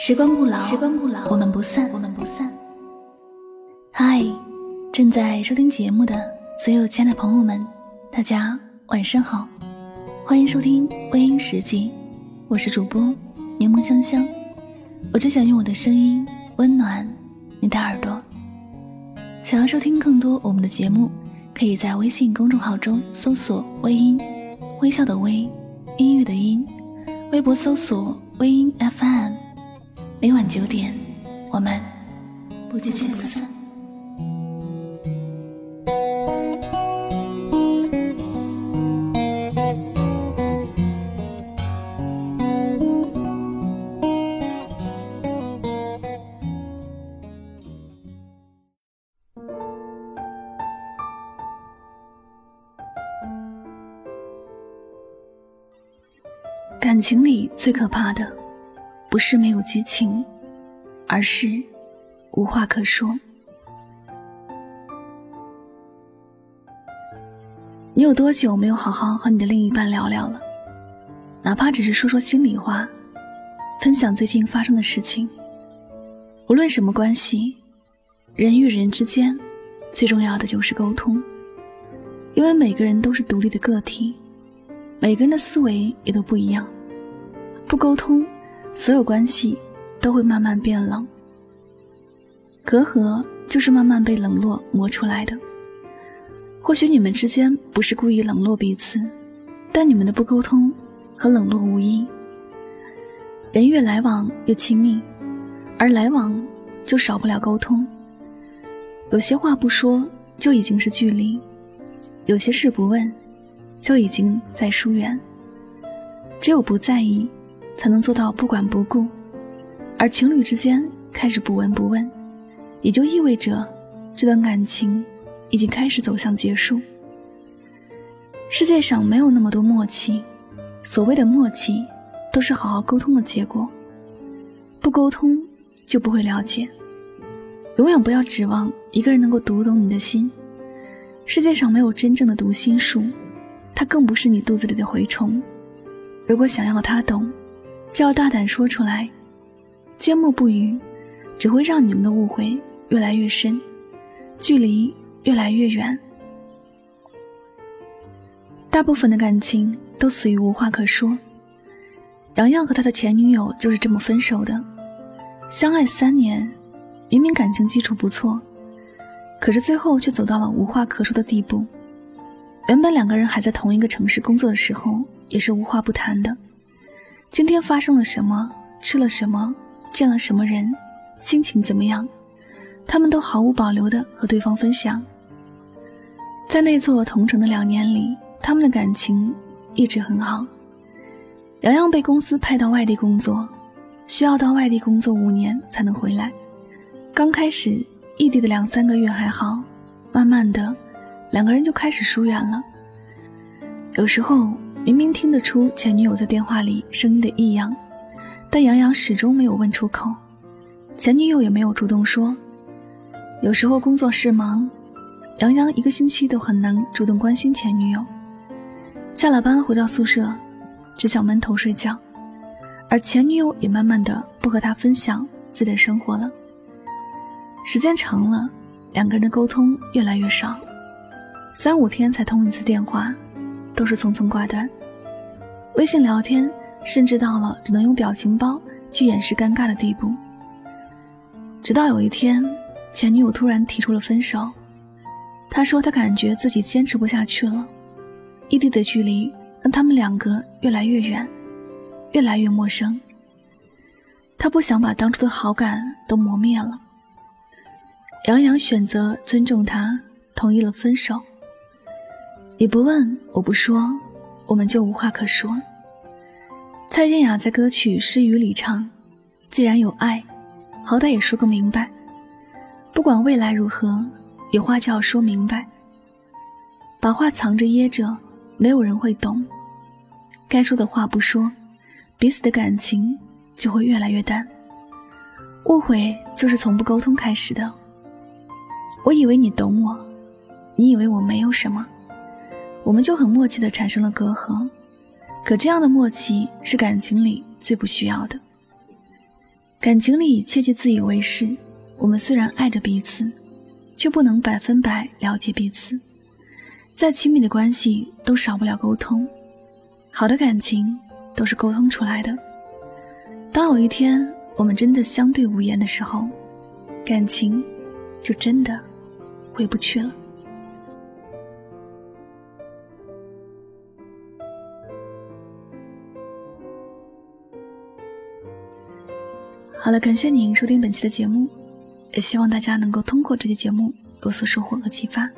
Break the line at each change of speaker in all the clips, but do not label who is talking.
时光不老，时光不老，我们不散，我们不散。嗨，正在收听节目的所有亲爱的朋友们，大家晚上好，欢迎收听微音时记，我是主播柠檬香香，我只想用我的声音温暖你的耳朵。想要收听更多我们的节目，可以在微信公众号中搜索“微音”，微笑的微，音乐的音，微博搜索“微音 FM”。每晚九点，我们不见不散。感情里最可怕的。不是没有激情，而是无话可说。你有多久没有好好和你的另一半聊聊了？哪怕只是说说心里话，分享最近发生的事情。无论什么关系，人与人之间最重要的就是沟通。因为每个人都是独立的个体，每个人的思维也都不一样，不沟通。所有关系都会慢慢变冷，隔阂就是慢慢被冷落磨出来的。或许你们之间不是故意冷落彼此，但你们的不沟通和冷落无异。人越来往越亲密，而来往就少不了沟通。有些话不说就已经是距离，有些事不问就已经在疏远。只有不在意。才能做到不管不顾，而情侣之间开始不闻不问，也就意味着这段感情已经开始走向结束。世界上没有那么多默契，所谓的默契，都是好好沟通的结果。不沟通就不会了解，永远不要指望一个人能够读懂你的心。世界上没有真正的读心术，它更不是你肚子里的蛔虫。如果想要他懂。就要大胆说出来，缄默不语，只会让你们的误会越来越深，距离越来越远。大部分的感情都死于无话可说。洋洋和他的前女友就是这么分手的。相爱三年，明明感情基础不错，可是最后却走到了无话可说的地步。原本两个人还在同一个城市工作的时候，也是无话不谈的。今天发生了什么？吃了什么？见了什么人？心情怎么样？他们都毫无保留地和对方分享。在那座同城的两年里，他们的感情一直很好。洋洋被公司派到外地工作，需要到外地工作五年才能回来。刚开始异地的两三个月还好，慢慢的，两个人就开始疏远了。有时候。明明听得出前女友在电话里声音的异样，但杨洋始终没有问出口，前女友也没有主动说。有时候工作事忙，杨洋一个星期都很难主动关心前女友。下了班回到宿舍，只想闷头睡觉，而前女友也慢慢的不和他分享自己的生活了。时间长了，两个人的沟通越来越少，三五天才通一次电话，都是匆匆挂断。微信聊天甚至到了只能用表情包去掩饰尴尬的地步。直到有一天，前女友突然提出了分手。他说他感觉自己坚持不下去了，异地的距离让他们两个越来越远，越来越陌生。他不想把当初的好感都磨灭了。杨洋选择尊重他，同意了分手。你不问，我不说。我们就无话可说。蔡健雅在歌曲《诗雨》里唱：“既然有爱，好歹也说个明白。不管未来如何，有话就要说明白。把话藏着掖着，没有人会懂。该说的话不说，彼此的感情就会越来越淡。误会就是从不沟通开始的。我以为你懂我，你以为我没有什么。”我们就很默契的产生了隔阂，可这样的默契是感情里最不需要的。感情里切忌自以为是。我们虽然爱着彼此，却不能百分百了解彼此。再亲密的关系都少不了沟通，好的感情都是沟通出来的。当有一天我们真的相对无言的时候，感情就真的回不去了。好了，感谢您收听本期的节目，也希望大家能够通过这期节目有所收获和启发。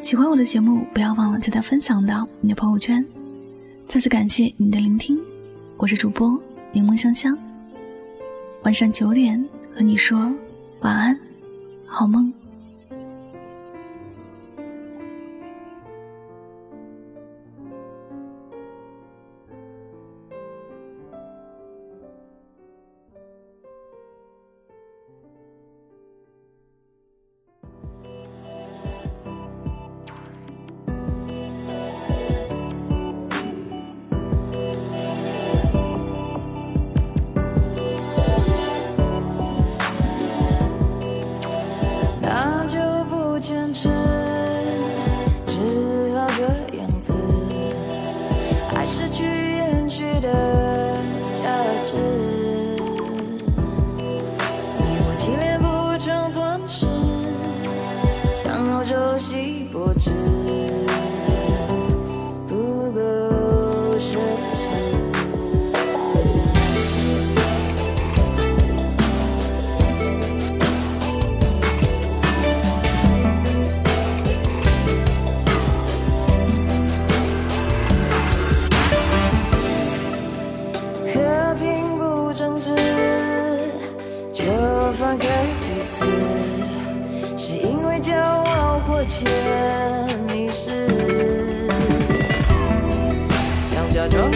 喜欢我的节目，不要忘了将它分享到你的朋友圈。再次感谢您的聆听，我是主播柠檬香香。晚上九点和你说晚安，好梦。
失去。放开彼此是因为骄傲或潜意识想假装